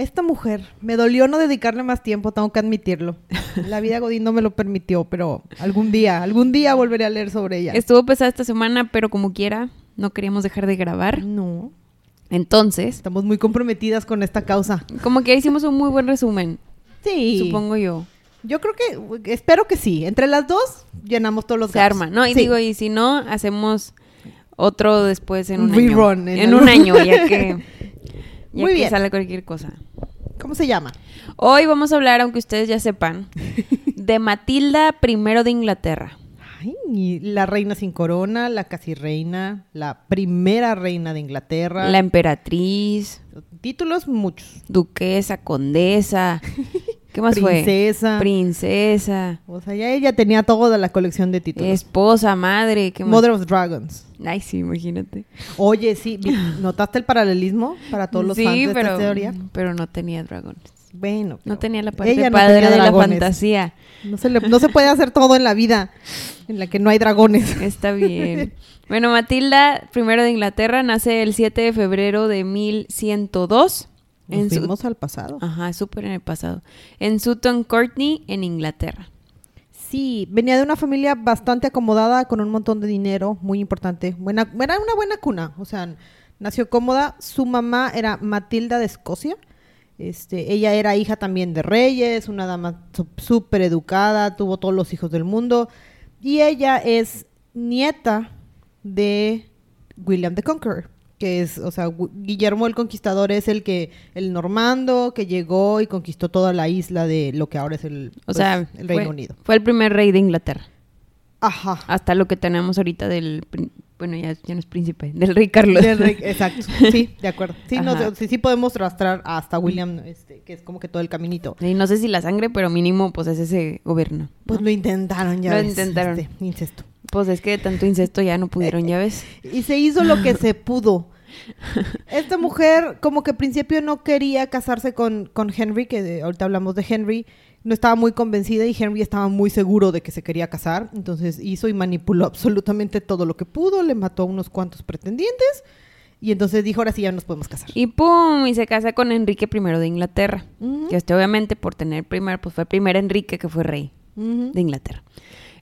esta mujer me dolió no dedicarle más tiempo, tengo que admitirlo. La vida Godín no me lo permitió, pero algún día, algún día volveré a leer sobre ella. Estuvo pesada esta semana, pero como quiera, no queríamos dejar de grabar. No, Entonces, estamos muy comprometidas con esta causa. como que hicimos un muy buen resumen, Sí. supongo yo. Yo creo que, espero que sí. Entre las dos llenamos todos los Se gaps. arma, ¿no? Y Sí. digo, y si no, hacemos otro después en un, Un año. rerun en En, el- un año, ya que, Muy que bien. sale cualquier cosa. ¿Cómo se llama? Hoy vamos a hablar, aunque ustedes ya sepan, de Matilda I de Inglaterra. Ay, la reina sin corona, la casi reina, la primera reina de Inglaterra. La emperatriz, Títulos muchos. duquesa, condesa. ¿Qué más fue? Princesa. Princesa, o sea, ya ella tenía toda la colección de títulos. esposa, madre. ¿qué más? Mother of Dragons. Ay, sí, imagínate. Oye, sí, ¿notaste el paralelismo para todos los sí, fans de pero, esta teoría? pero no tenía dragones. Bueno, No tenía la parte ella no padre de la fantasía. No se, le- no se puede hacer todo en la vida en la que no hay dragones. Está bien. Bueno, Matilda, primero de Inglaterra, nace el 7 de febrero de 1102. Nos En su- fuimos al pasado. Ajá, súper en el pasado. En Sutton Courtney, en Inglaterra. Sí, venía de una familia bastante acomodada, con un montón de dinero, muy importante. Buena, era una buena cuna, o sea, nació cómoda. Su mamá era Matilda de Escocia. Este, ella era hija también de reyes, una dama súper educada, tuvo todos los hijos del mundo. Y ella es nieta de William the Conqueror, que es, o sea, Gu- Guillermo el Conquistador es el que, el normando que llegó y conquistó toda la isla de lo que ahora es el, O pues, sea, el Reino fue, Unido. fue el primer rey de Inglaterra. Ajá. Hasta lo que tenemos ahorita del... Bueno, ya, ya no es príncipe, del rey Carlos. Del rey- exacto. Sí, de acuerdo. Sí, no, sí, sí podemos rastrar hasta William, este, que es como que todo el caminito. Y no sé si la sangre, pero mínimo, pues es ese gobierno. Pues lo intentaron ya. Lo ves, intentaron. este, incesto. Pues es que de tanto incesto ya no pudieron, ya ves. Y se hizo lo que se pudo. Esta mujer, como que al principio no quería casarse con, con Henry, que de- ahorita hablamos de Henry, no estaba muy convencida y Henry estaba muy seguro de que se quería casar. Entonces hizo y manipuló absolutamente todo lo que pudo, le mató a unos cuantos pretendientes y entonces dijo, ahora sí ya nos podemos casar. Y pum, y se casa con Enrique I de Inglaterra. Ujú. Que este obviamente por tener primero, pues fue el primer Enrique que fue rey Ujú. de Inglaterra.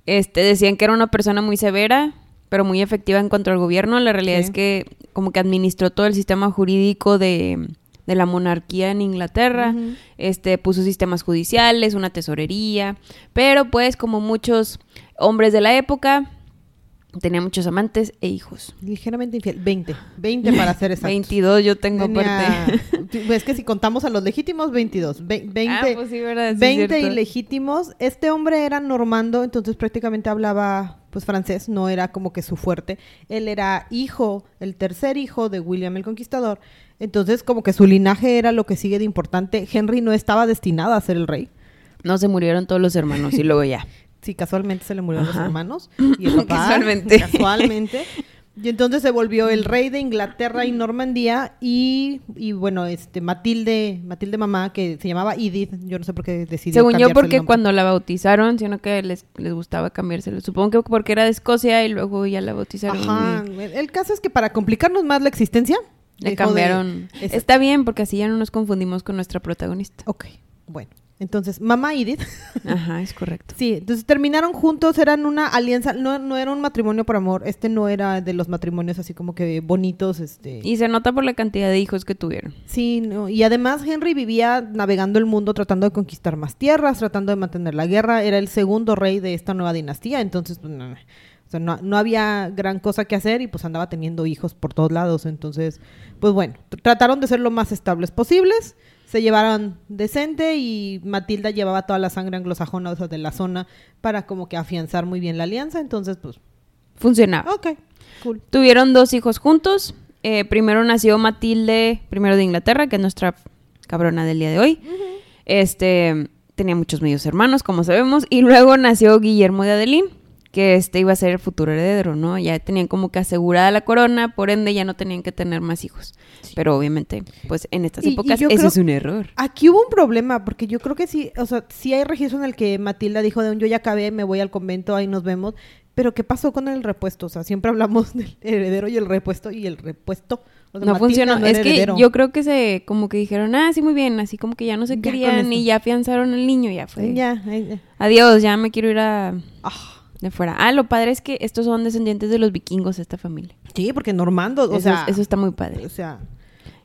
Este, decían que era una persona muy severa, pero muy efectiva en cuanto al gobierno. La realidad Sí. es que como que administró todo el sistema jurídico de, de la monarquía en Inglaterra. Este, puso sistemas judiciales, una tesorería. Pero pues como muchos hombres de la época, tenía muchos amantes e hijos. Ligeramente infiel. 20. 20 para ser exactos. 22 yo tengo Tenía- aparte. Es que si contamos a los legítimos, 22. Ve- 20, Ah, pues sí, ¿verdad? Sí, 20 cierto. ilegítimos. Este hombre era normando, entonces prácticamente hablaba pues francés, no era como que su fuerte. Él era hijo, el tercer hijo de William el Conquistador. Entonces como que su linaje era lo que sigue de importante. Henry no estaba destinado a ser el rey. No se murieron todos los hermanos y luego ya. Sí, casualmente se le murieron los Ajá. hermanos y el papá. Casualmente. Casualmente. Y entonces se volvió el rey de Inglaterra y Normandía y, y bueno, este Matilde, Matilde mamá, que se llamaba Edith, yo no sé por qué decidió Según yo, el porque cuando la bautizaron, sino que les, les gustaba cambiárselo. Supongo que porque era de Escocia y luego ya la bautizaron. Ajá, y el caso es que para complicarnos más la existencia... Le de- cambiaron. Está bien, porque así ya no nos confundimos con nuestra protagonista. Ok, bueno. Entonces, mamá Edith Ajá, es correcto. Sí, entonces terminaron juntos, eran una alianza, no, no era un matrimonio por amor, este no era de los matrimonios así como que bonitos, este... Y se nota por la cantidad de hijos que tuvieron. Sí, no, y además Henry vivía navegando el mundo tratando de conquistar más tierras, tratando de mantener la guerra, era el segundo rey de esta nueva dinastía, entonces pues, o sea, no, no había gran cosa que hacer y pues andaba teniendo hijos por todos lados, entonces pues bueno, tr- trataron de ser lo más estables posibles, se llevaron decente y Matilda llevaba toda la sangre anglosajona o sea, de la zona para como que afianzar muy bien la alianza, entonces pues Funcionaba. ok, cool. Tuvieron dos hijos juntos. Eh, primero nació Matilde, primero de Inglaterra, que es nuestra cabrona del día de hoy. Este, tenía muchos medios hermanos, como sabemos, y luego nació Guillermo de Adelín, que este iba a ser el futuro heredero, ¿no? Ya tenían como que asegurada la corona, por ende ya no tenían que tener más hijos. Pero obviamente, pues en estas Y- y épocas ese creo- es un error. Aquí hubo un problema, porque yo creo que sí, o sea, sí hay registro en el que Matilda dijo de un yo ya acabé, me voy al convento, ahí nos vemos. Pero ¿qué pasó con el repuesto? O sea, siempre hablamos del heredero y el repuesto y el repuesto. O sea, No Matilda funcionó. no es que heredero. yo creo que se, como que dijeron, ah, sí, muy bien, así como que ya no se Ya querían y ya afianzaron al niño, ya fue. Ya, ya. Adiós, ya me quiero ir a Ah, de fuera. Ah, lo padre es que estos son descendientes de los vikingos, esta familia. sí, porque Normando, o eso, sea, es- eso está muy padre. o sea,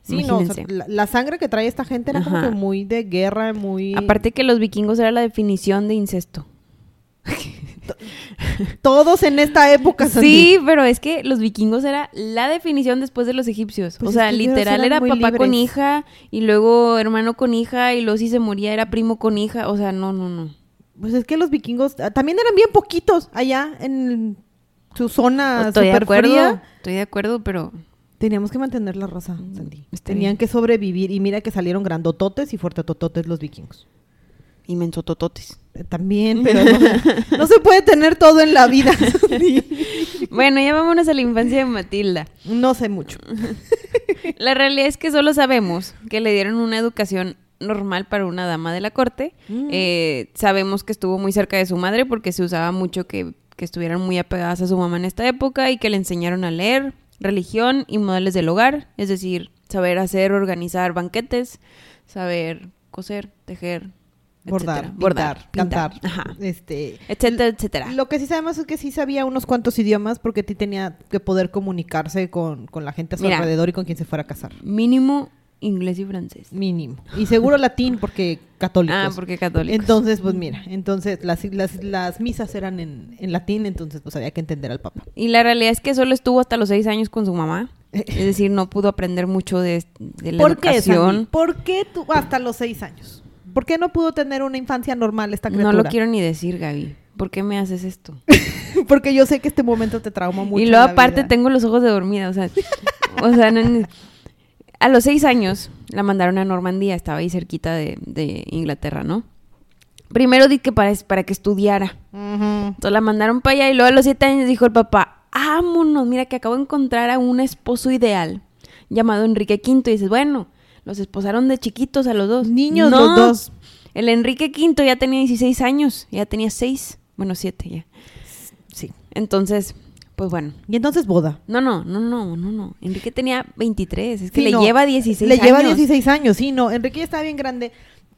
sí, no, o sea, la, la sangre que trae esta gente era como que muy de guerra, muy... Aparte que los vikingos era la definición de incesto. Todos en esta época. Sandy. Sí, pero es que los vikingos era la definición después de los egipcios. Pues o sea, literal era papá con hija y luego hermano con hija y luego si se moría era primo con hija. O sea, no, no, no. Pues es que los vikingos ah, también eran bien poquitos allá en su zona Estoy de super acuerdo. fría. Estoy de acuerdo, pero Teníamos que mantener la raza, Sandy. está Tenían bien. que sobrevivir y mira que salieron grandototes y fuertetototes los vikingos. inmensotototes. Eh, También, pero no, no se puede tener todo en la vida. Sandy. Bueno, ya vámonos a la infancia de Matilda. No sé mucho. La realidad es que solo sabemos que le dieron una educación normal para una dama de la corte. Mm. Eh, sabemos que estuvo muy cerca de su madre porque se usaba mucho que, que estuvieran muy apegadas a su mamá en esta época y que le enseñaron a leer, religión y modales del hogar, es decir, saber hacer, organizar banquetes, saber coser, tejer, Bordar, etcétera. bordar, pintar, cantar. ajá, Este, etcétera, etcétera. Lo que sí sabemos es que sí sabía unos cuantos idiomas porque ti tenía que poder comunicarse con, con la gente a su Mira. alrededor y con quien se fuera a casar. Mínimo inglés y francés. Mínimo. Y seguro latín porque católicos. Ah, porque católicos. Entonces, pues mira, entonces las, las, las misas eran en, en latín, entonces pues había que entender al papa. Y la realidad es que solo estuvo hasta los seis años con su mamá. Es decir, no pudo aprender mucho de, de la ¿Por qué, educación. Sandy? ¿Por qué tú hasta los seis años? ¿Por qué no pudo tener una infancia normal esta no criatura? lo quiero ni decir, Gaby. ¿Por qué me haces esto? Porque yo sé que este momento te trauma mucho. y luego aparte vida. tengo los ojos de dormida, o sea, o sea, no- no- a los seis años la mandaron a Normandía, estaba ahí cerquita de, de Inglaterra, ¿no? Primero di que para, para que estudiara. Ujú. Entonces la mandaron para allá y luego a los siete años dijo el papá, vámonos, mira que acabo de encontrar a un esposo ideal llamado Enrique V. Y dices, bueno, los esposaron de chiquitos a los dos. Niños No, los dos. El Enrique V ya tenía 16 años, ya tenía 6, bueno, 7 ya. Sí. Entonces, pues bueno. Y entonces boda. No, no, no, no, no, no. Enrique tenía 23, es que Sí, le no. lleva 16 Le años. lleva 16 años, sí, no. Enrique ya estaba bien grande.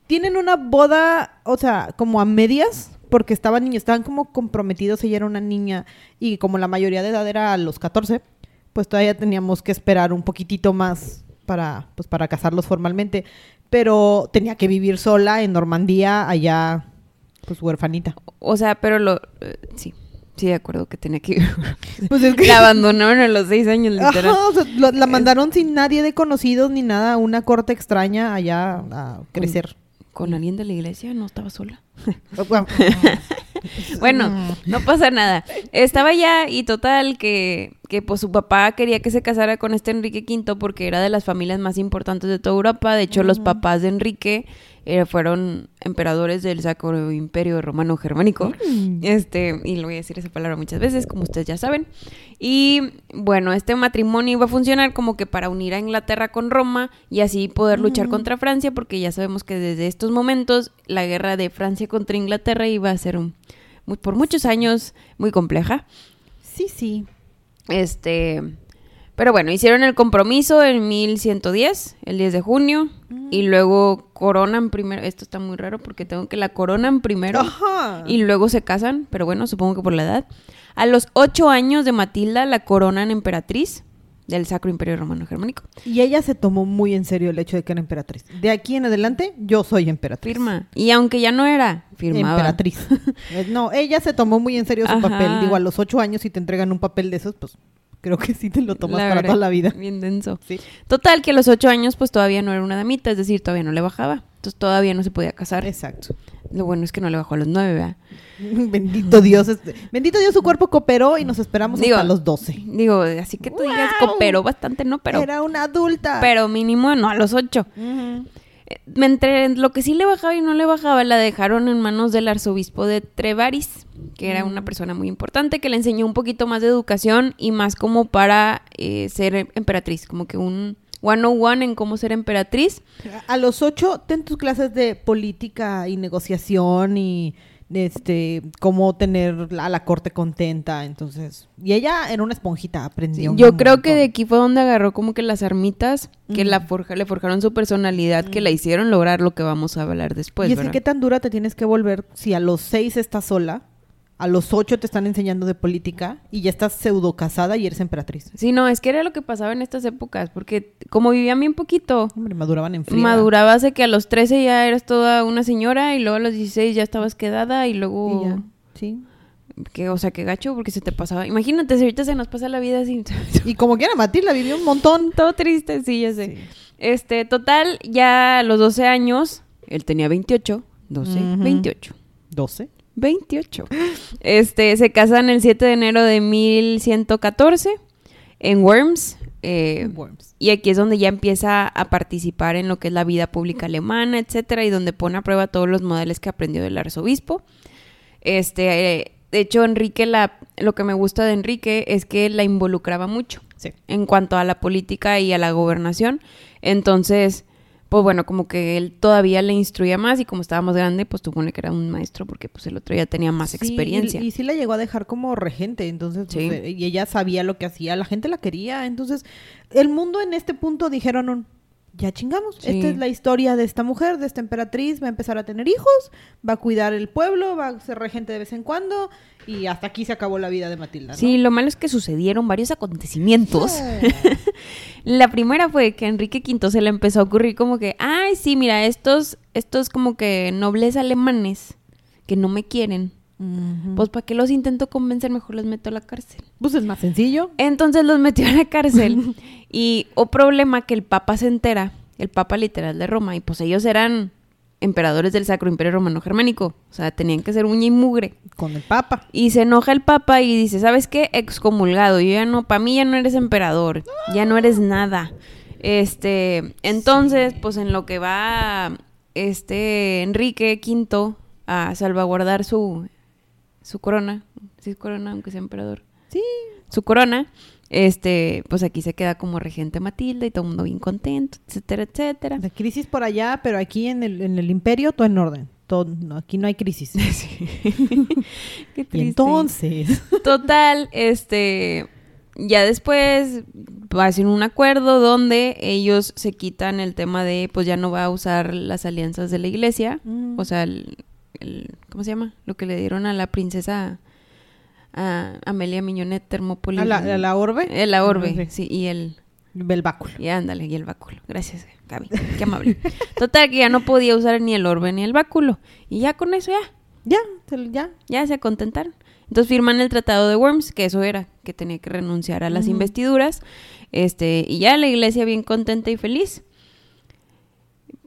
Tienen una boda, o sea, como a medias, porque estaban niños, estaban como comprometidos. Ella era una niña y como la mayoría de edad era a los 14, pues todavía teníamos que esperar un poquitito más para, pues, para casarlos formalmente. Pero tenía que vivir sola en Normandía, allá, pues huerfanita. O sea, pero lo... eh, sí, sí, de acuerdo que tenía que... Pues es que... la abandonaron a los 6 años, literal. Ajá, o sea, lo- la mandaron sin nadie de conocidos ni nada, a una corte extraña allá a crecer. Con alguien de la iglesia, no estaba sola. Bueno, no pasa nada. Estaba ya y total que, que pues su papá quería que se casara con este Enrique V porque era de las familias más importantes de toda Europa. De hecho, los papás de Enrique eh, fueron emperadores del Sacro Imperio Romano Germánico. Este, y le voy a decir esa palabra muchas veces, como ustedes ya saben. Y bueno, este matrimonio iba a funcionar como que para unir a Inglaterra con Roma y así poder luchar contra Francia, porque ya sabemos que desde estos momentos la guerra de Francia contra Inglaterra iba a ser un, muy- por muchos años muy compleja. sí, sí. Este, pero bueno, hicieron el compromiso en 1110, el 10 de junio, y luego coronan primero. Esto está muy raro porque tengo que la coronan primero Ajá. y luego se casan, pero bueno, supongo que por la edad. A los ocho años de Matilda la coronan emperatriz del Sacro Imperio Romano Germánico. Y ella se tomó muy en serio el hecho de que era emperatriz. De aquí en adelante, yo soy emperatriz. Firma. Y aunque ya no era, firmaba. Emperatriz. Eh, no, ella se tomó muy en serio su Ajá. papel. Digo, a los ocho años, si te entregan un papel de esos, pues creo que sí te lo tomas La para verdad, toda la vida. Bien denso. Sí. Total, que a los ocho años pues todavía no era una damita, es decir, todavía no le bajaba. Entonces todavía no se podía casar. Exacto. Lo bueno es que no le bajó a los nueve, ¿verdad? Bendito Dios. este- Bendito Dios, su cuerpo cooperó y nos esperamos Digo, hasta los 12. Digo, así que tú digas, cooperó bastante, ¿no? Pero, era una adulta. pero mínimo no a los ocho. Eh, Entre lo que sí le bajaba y no le bajaba, la dejaron en manos del arzobispo de Trevaris, que era una persona muy importante, que le enseñó un poquito más de educación y más como para eh, ser emperatriz, como que un 101 en cómo ser emperatriz. A los ocho, ten tus clases de política y negociación y este cómo tener a la corte contenta. Entonces, y ella era una esponjita, aprendió. un Yo creo que de aquí fue donde agarró como que las armitas que la forja, le forjaron su personalidad, que la hicieron lograr lo que vamos a hablar después. y es que qué tan dura te tienes que volver si a los seis estás sola, a los ocho te están enseñando de política y ya estás pseudo casada y eres emperatriz. Sí, no, es que era lo que pasaba en estas épocas, porque como vivían bien poquito, Hombre, maduraban en frío. madurabas de que a los 13 ya eras toda una señora y luego a los 16 ya estabas quedada y luego... Y ya, sí. Que, o sea, qué gacho porque se te pasaba. Imagínate si ahorita se nos pasa la vida así. Y como quiera, Matilda vivió un montón. Todo triste, sí, ya sé. Sí. Este, total, ya a los 12 años, él tenía 28, 12, Ujú. 28. 12. 28. Este, se casan el 7 de enero de 1114 en Worms. eh, Worms. y aquí es donde ya empieza a participar en lo que es la vida pública alemana, etcétera, y donde pone a prueba todos los modelos que aprendió del arzobispo. Este, eh, de hecho, Enrique, la, lo que me gusta de Enrique es que la involucraba mucho Sí. en cuanto a la política y a la gobernación. Entonces, pues bueno, como que él todavía le instruía más y como estaba más grande, pues supone que era un maestro porque pues el otro ya tenía más Sí, experiencia. Y, y sí la llegó a dejar como regente, entonces, pues, Sí. eh, y ella sabía lo que hacía, la gente la quería, entonces, el mundo en este punto dijeron, "Un, ya chingamos, Sí. esta es la historia de esta mujer, de esta emperatriz, va a empezar a tener hijos, va a cuidar el pueblo, va a ser regente de vez en cuando, y hasta aquí se acabó la vida de Matilda, ¿no? Sí, lo malo es que sucedieron varios acontecimientos. La primera fue que a Enrique V se le empezó a ocurrir como que, ay, sí, mira, estos, estos como que nobles alemanes que no me quieren, pues ¿para qué los intento convencer? Mejor los meto a la cárcel. Pues es más sencillo. Entonces los metió a la cárcel. y o problema que el Papa se entera, el Papa literal de Roma, y pues ellos eran emperadores del Sacro Imperio Romano Germánico. O sea, tenían que ser uña y mugre. Con el Papa. Y se enoja el Papa y dice, ¿sabes qué? Excomulgado. Yo ya no, para mí ya no eres emperador. Ya no eres nada. Este, entonces, pues en lo que va este Enrique V a salvaguardar su, su corona. Sí, es corona, aunque sea emperador Sí. su corona, este, pues aquí se queda como regente Matilda y todo el mundo bien contento, etcétera, etcétera. La crisis por allá, pero aquí en el, en el imperio todo en orden. Todo, no, aquí no hay crisis. Qué Y triste. entonces... Total, este, ya después hacen un acuerdo donde ellos se quitan el tema de, pues ya no va a usar las alianzas de la iglesia, Mm. o sea, el, el- ¿cómo se llama? Lo que le dieron a la princesa a Amelia Miñonet Termópolis. ¿A la, a la orbe? Eh, la orbe, Ah, sí, y el... El báculo. Y ándale, y el báculo. Gracias, Gaby. Qué amable. Total, que ya no podía usar ni el orbe ni el báculo. Y ya con eso ya, Ya, ya. ya se contentaron. Entonces firman el Tratado de Worms, que eso era, que tenía que renunciar a las investiduras. Este, y ya la iglesia bien contenta y feliz.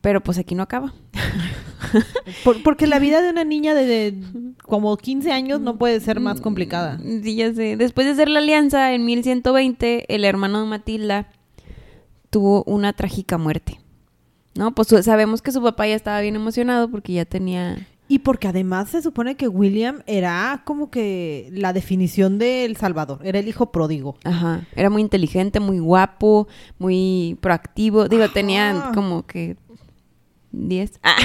Pero pues aquí no acaba. Por- porque la vida de una niña de, de como 15 años no puede ser más complicada. Sí, ya sé. Después de hacer la alianza en 1120, el hermano de Matilda tuvo una trágica muerte. ¿No? Pues sabemos que su papá ya estaba bien emocionado porque ya tenía... Y porque además se supone que William era como que la definición del Salvador, era el hijo pródigo. Ajá, era muy inteligente, muy guapo, muy proactivo. Digo, Ajá. tenía como que 10. Ah.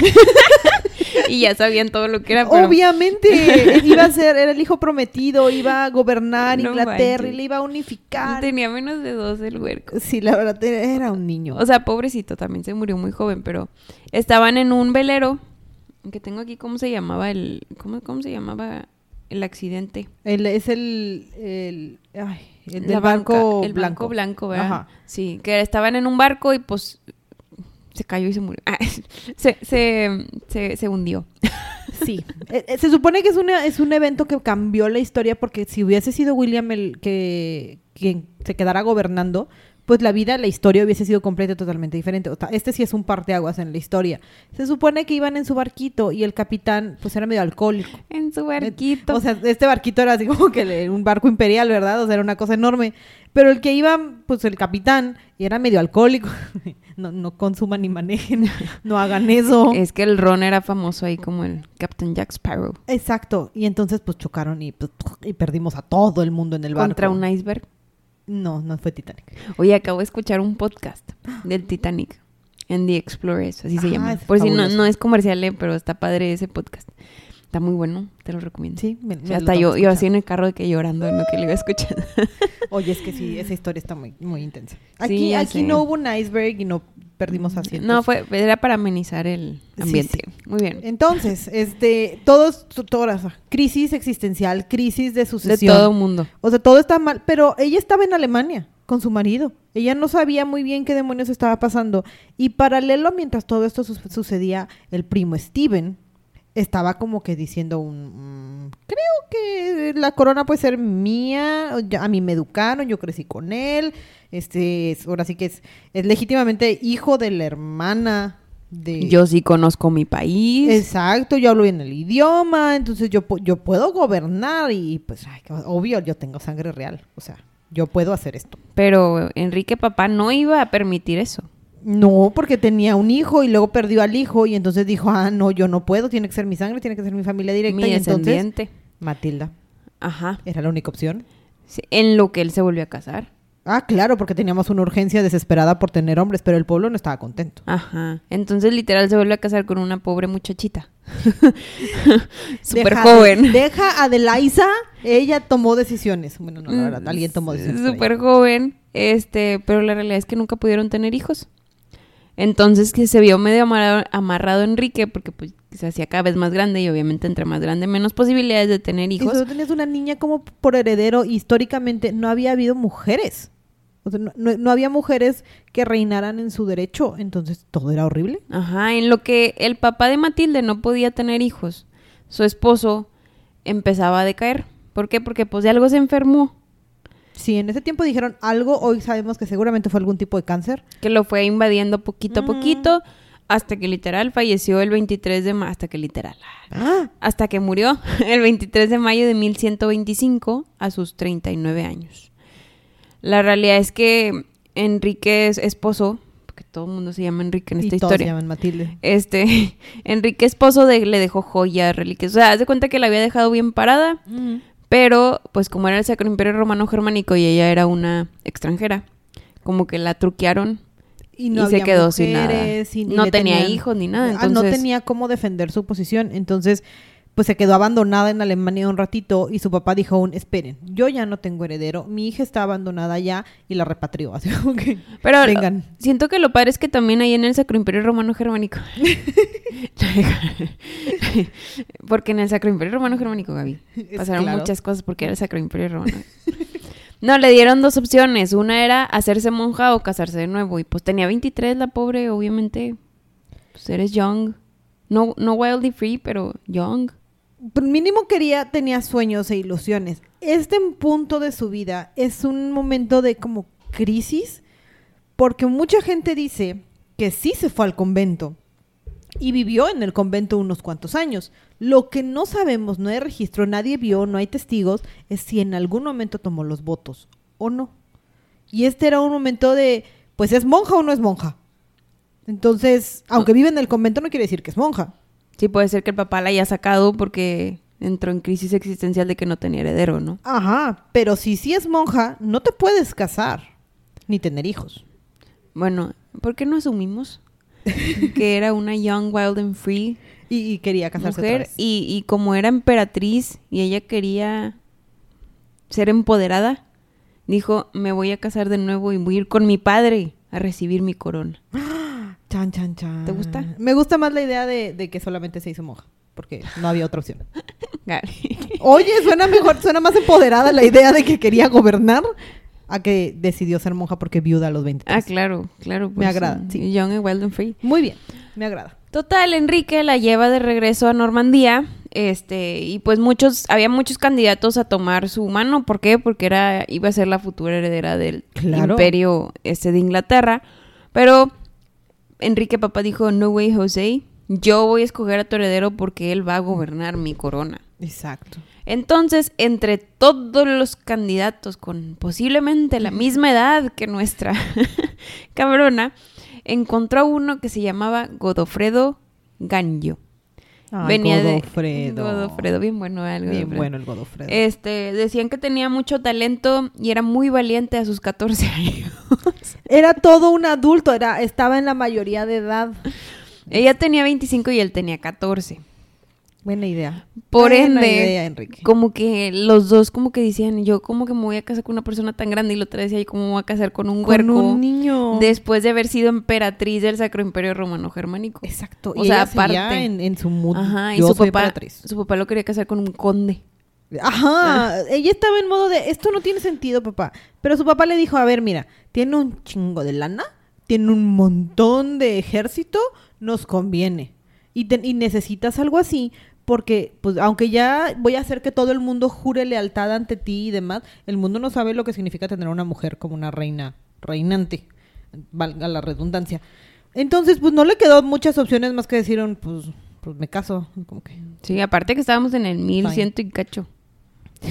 y ya sabían todo lo que era. pero- Obviamente, iba a ser, era el hijo prometido, iba a gobernar No Inglaterra manches. y le iba a unificar. Tenía menos de 12 el huerco. Sí, la verdad, era un niño. O sea, pobrecito, también se murió muy joven, pero estaban en un velero, que tengo aquí, ¿cómo se llamaba el... ¿Cómo, cómo se llamaba el accidente? Es el, el, ay, el del banca, banco el blanco blanco, ¿verdad? Ajá. Sí, que estaban en un barco y pues se cayó y se murió. Ah, se, se, se, se hundió. Sí. Eh, eh, Se supone que es, es un evento que cambió la historia porque si hubiese sido William el que quien se quedara gobernando, pues la vida, la historia hubiese sido completa y totalmente diferente. O sea, este sí es un parteaguas en la historia. Se supone que iban en su barquito y el capitán, pues era medio alcohólico. En su barquito. O sea, este barquito era así como que un barco imperial, ¿verdad? O sea, era una cosa enorme. Pero el que iba, pues el capitán, y era medio alcohólico. No, no consuman ni manejen, no hagan eso. es que el Ron era famoso ahí como el Captain Jack Sparrow. Exacto. Y entonces, pues chocaron y, pues, y perdimos a todo el mundo en el barco. Contra un iceberg. No, no fue Titanic. Oye, acabo de escuchar un podcast del Titanic en The Explorers, así se Ah, llama. Por si no, no es comercial, eh, pero está padre ese podcast. Está muy bueno, te lo recomiendo. Sí, me- hasta yo, yo así en el carro de que llorando en lo que le iba escuchando. Oye, es que sí, esa historia está muy, muy intensa. Aquí, aquí sé. no hubo un iceberg y no perdimos asientos. no, fue, era para amenizar el ambiente. sí. Muy bien. Entonces, este, todos, to- todas, crisis existencial, crisis de De sucesión. todo mundo. O sea, todo está mal, pero ella estaba en Alemania con su marido. Ella no sabía muy bien qué demonios estaba pasando. Y paralelo, mientras todo esto su- sucedía, el primo Steven estaba como que diciendo un... mm, creo que la corona puede ser mía, a mí me educaron, yo crecí con él. Este, es- ahora sí que es, es legítimamente hijo de la hermana de... Yo sí conozco mi país. Exacto, yo hablo bien el idioma, entonces yo, yo puedo gobernar y pues, ay, obvio, yo tengo sangre real, o sea, yo puedo hacer esto. Pero Enrique papá no iba a permitir eso. No, porque tenía un hijo y luego perdió al hijo y entonces dijo, ah, no, yo no puedo, tiene que ser mi sangre, tiene que ser mi familia directa. mi y entonces, descendiente. Matilda, Ajá. era la única opción. Sí, en lo que él se volvió a casar. Ah, claro, porque teníamos una urgencia desesperada por tener hombres, pero el pueblo no estaba contento. Ajá. Entonces, literal, se vuelve a casar con una pobre muchachita. Súper Deja- joven. Deja a ella tomó decisiones. Bueno, no, la verdad, alguien tomó decisiones. Súper joven. Este, pero la realidad es que nunca pudieron tener hijos. Entonces, que se vio medio amarrado, amarrado Enrique, porque pues se hacía cada vez más grande y obviamente entre más grande, menos posibilidades de tener Y hijos. solo tenías una niña como por heredero, históricamente no había habido mujeres. O sea, no, no- no había mujeres que reinaran en su derecho, entonces todo era horrible. Ajá, en lo que el papá de Matilde no podía tener hijos, su esposo empezaba a decaer. ¿Por qué? Porque pues de algo se enfermó, Sí, en ese tiempo dijeron algo, hoy sabemos que seguramente fue algún tipo de cáncer. que lo fue invadiendo poquito a Mm. poquito, hasta que literal falleció el 23 de mayo, hasta que literal, Ah, hasta que murió el 23 de mayo de 1125 a sus 39 años. La realidad es que Enrique es esposo, porque todo el mundo se llama Enrique en y esta todos se historia. llaman Matilde. Este, Enrique esposo de, le dejó joyas, reliquias. O sea, haz de cuenta que la había dejado bien parada, pero pues como era el Sacro Imperio Romano Germánico y ella era una extranjera, como que la truquearon Y, y, no se quedó sin nada. y no tenía tenían- hijos ni nada. Ah, no Entonces, tenía cómo defender su posición. Entonces, pues se quedó abandonada en Alemania un ratito y su papá dijo un, esperen, yo ya no tengo heredero, mi hija está abandonada ya y la repatrió. Así como que, Pero vengan. siento que lo padre es que también ahí en el Sacro Imperio Romano Germánico. porque en el Sacro Imperio Romano Germánico, Gaby, pasaron claro. muchas cosas porque era el Sacro Imperio Romano. No, le dieron dos opciones. Una era hacerse monja o casarse de nuevo. Y pues tenía 23 la pobre, obviamente. Pues eres young. No, no wildly free, pero young. Mínimo quería, tenía sueños e ilusiones. Este punto de su vida es un momento de como crisis, porque mucha gente dice que sí se fue al convento y vivió en el convento unos cuantos años. Lo que no sabemos, no hay registro, nadie vio, no hay testigos, es si en algún momento tomó los votos o no. Y este era un momento de, pues es monja o no es monja. Entonces, aunque vive en el convento no quiere decir que es monja. Sí, puede ser que el papá la haya sacado porque entró en crisis existencial de que no tenía heredero, ¿no? Ajá, pero si sí es monja, no te puedes casar ni tener hijos. Bueno, ¿por qué no asumimos que era una young, wild and free Y, y quería casarse otra mujer? vez. Y, y como era emperatriz y ella quería ser empoderada, dijo, me voy a casar de nuevo y voy a ir con mi padre a recibir mi corona. Chan, chan, chan. ¿Te gusta? Me gusta más la idea de, de que solamente se hizo monja, porque no había otra opción. Oye, suena mejor, suena más empoderada la idea de que quería gobernar a que decidió ser monja porque viuda a los 23. ah, claro, claro. Me agrada, sí. Young and wild and free. Muy bien, me agrada. Total, Enrique la lleva de regreso a Normandía. Este, y pues muchos, había muchos candidatos a tomar su mano. ¿Por qué? Porque era, iba a ser la futura heredera del Claro. imperio este de Inglaterra. Pero Enrique Papá dijo, no way, José. Yo voy a escoger a tu heredero porque él va a gobernar mi corona. Exacto. Entonces, entre todos los candidatos con posiblemente la misma edad que nuestra cabrona, encontró uno que se llamaba Godofredo Ganyo. Ay, Venía de- Godofredo. Godofredo, bien bueno. el Bien Godofredo. bueno el Godofredo. Este, decían que tenía mucho talento y era muy valiente a sus 14 años. Era todo un adulto, era, estaba en la mayoría de edad. Ella tenía 25 y él tenía 14. Buena idea. Por Buena ende, idea, Enrique. como que los dos como que decían, yo como que me voy a casar con una persona tan grande y lo otra decía, y cómo me voy a casar con un Con huerco un niño. después de haber sido emperatriz del Sacro Imperio Romano Germánico. Exacto. O y sea, ella aparte. en, en su mood. Ajá, y su soy papá, emperatriz. su papá lo quería casar con un conde. Ajá, ella estaba en modo de, esto no tiene sentido, papá. Pero su papá le dijo, a ver, mira, tiene un chingo de lana, tiene un montón de ejército, nos conviene. Y, te- y necesitas algo así, porque, pues, aunque ya voy a hacer que todo el mundo jure lealtad ante ti y demás, el mundo no sabe lo que significa tener una mujer como una reina, reinante, valga la redundancia. Entonces, pues, no le quedó muchas opciones más que decir, pues, pues me caso, como que... Sí, aparte que estábamos en el 1100 y cacho.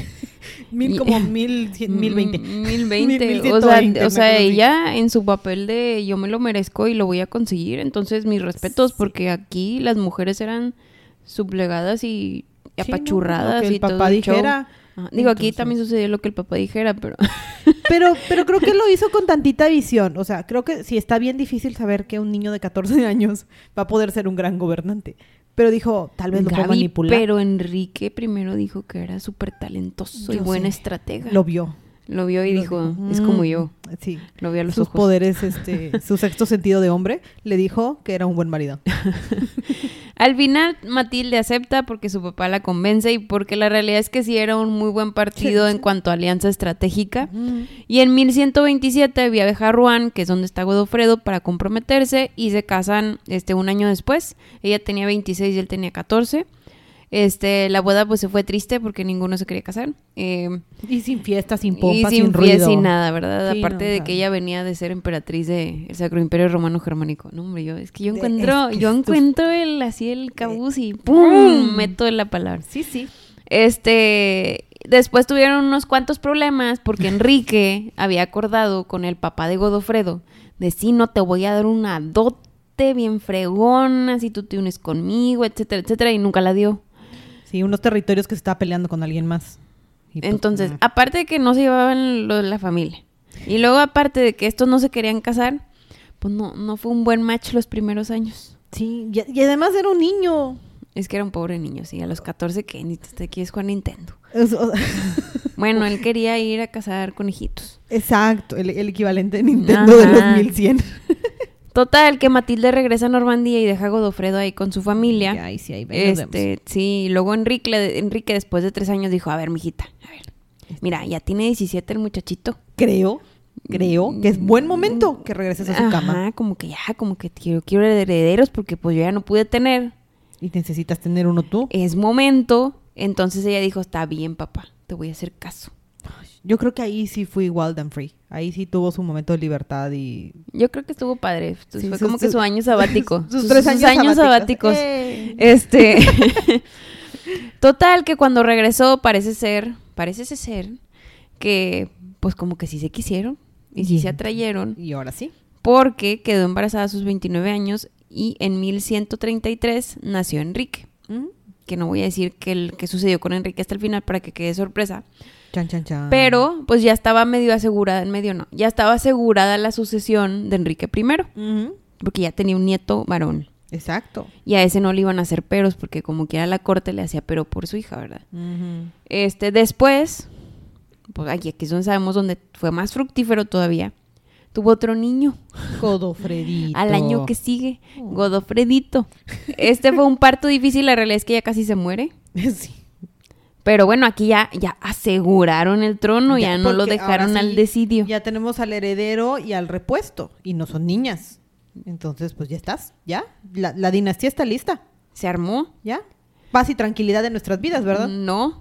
Mil como mil, cien- mil veinte. Mm, Mil veinte. O sea, o sea ella en su papel de yo me lo merezco y lo voy a conseguir. Entonces, mis respetos, porque aquí las mujeres eran sublegadas y Sí, ¿no? apachurradas Lo que el y todo papá show. dijera. Ajá. Digo, aquí Entonces- también sucedió lo que el papá dijera, pero Pero, pero creo que lo hizo con tantita visión. O sea, creo que sí está bien difícil saber que un niño de 14 años va a poder ser un gran gobernante. Pero dijo, tal vez lo puedo Gaby, manipular. pero Enrique primero dijo que era súper talentoso y Yo buen sé. estratega. Lo vio. Lo vio y Lo dijo, dijo. es como Mm, yo. Sí. Lo vio a los Sus ojos. poderes, este, su sexto sentido de hombre, le dijo que era un buen marido. Al final Matilde acepta porque su papá la convence y porque la realidad es que sí era un muy buen partido Sí, en cuanto a alianza estratégica. Y en 1127 viaja a Rouen, que es donde está Godofredo, para comprometerse y se casan este un año después. Ella tenía 26 y él tenía 14. Este, la boda pues se fue triste porque ninguno se quería casar. Eh, Y sin fiesta, sin y pompa, sin, sin, fiesta, ruido. sin nada, ¿verdad? Sí, Aparte no, de que ella venía de ser emperatriz del Sacro Imperio Romano Germánico. No, hombre, yo, es que yo De- encuentro, es que yo encuentro el, así el cabuz y ¡pum! ¡Pum! meto en la palabra. Sí, sí. Este, después tuvieron unos cuantos problemas porque Enrique había acordado con el papá de Godofredo de si no te voy a dar una dote bien fregona si tú te unes conmigo, etcétera, etcétera, y nunca la dio. Sí, unos territorios que se estaba peleando con alguien más. Y pues, Entonces, aparte de que no se llevaban lo de la familia, y luego aparte de que estos no se querían casar, pues no, no fue un buen match los primeros años. Sí, y, y además era un niño. Es que era un pobre niño, sí, a los 14 que ni te quieres jugar Nintendo. Bueno, él quería ir a cazar conejitos. Exacto, el, el equivalente de Nintendo de los Ajá. 1100. Total, que Matilde regresa a Normandía y deja a Godofredo ahí con su familia. Ay, sí, ahí ven, nos vemos. Este, sí, y luego Enrique, Enrique después de tres años dijo, a ver, mijita, a ver, mira, ya tiene 17 el muchachito. Creo, creo que es buen momento que regreses a su Ajá, cama. como que ya, como que quiero, quiero herederos porque pues yo ya no pude tener. Y necesitas tener uno tú. Es momento. Entonces ella dijo, está bien, papá, te voy a hacer caso. Yo creo que ahí sí fui wild and free. Ahí sí tuvo su momento de libertad y... Yo creo que estuvo padre. Fue como sus- que su año sabático. Sus, tres años, sabáticos. ¡Eh! Este. Total, que cuando regresó, parece ser, parece ser que, pues como que sí se quisieron y sí se atrayeron, Y ahora sí. porque quedó embarazada a sus 29 años y en 1133 nació Enrique. ¿Mm? Que no voy a decir qué el- qué sucedió con Enrique hasta el final para que quede sorpresa. Chan, chan, chan. Pero, pues ya estaba medio asegurada, en medio no, ya estaba asegurada la sucesión de Enrique I, porque ya tenía un nieto varón. Exacto. Y a ese no le iban a hacer peros, porque como quiera la corte le hacía pero por su hija, ¿verdad? Este, después, pues aquí, aquí es donde sabemos donde fue más fructífero todavía. Tuvo otro niño Godofredito. al año que sigue, Oh. Godofredito. Este fue un parto difícil, la realidad es que ya casi se muere. Sí. Pero bueno, aquí ya, ya aseguraron el trono, ya, Ya, no lo dejaron al sí desidio. Ya tenemos al heredero y al repuesto. Y no son niñas. Entonces, pues ya estás. Ya. La, la dinastía está lista. Se armó. ¿Ya? paz y tranquilidad de nuestras vidas, ¿verdad? No,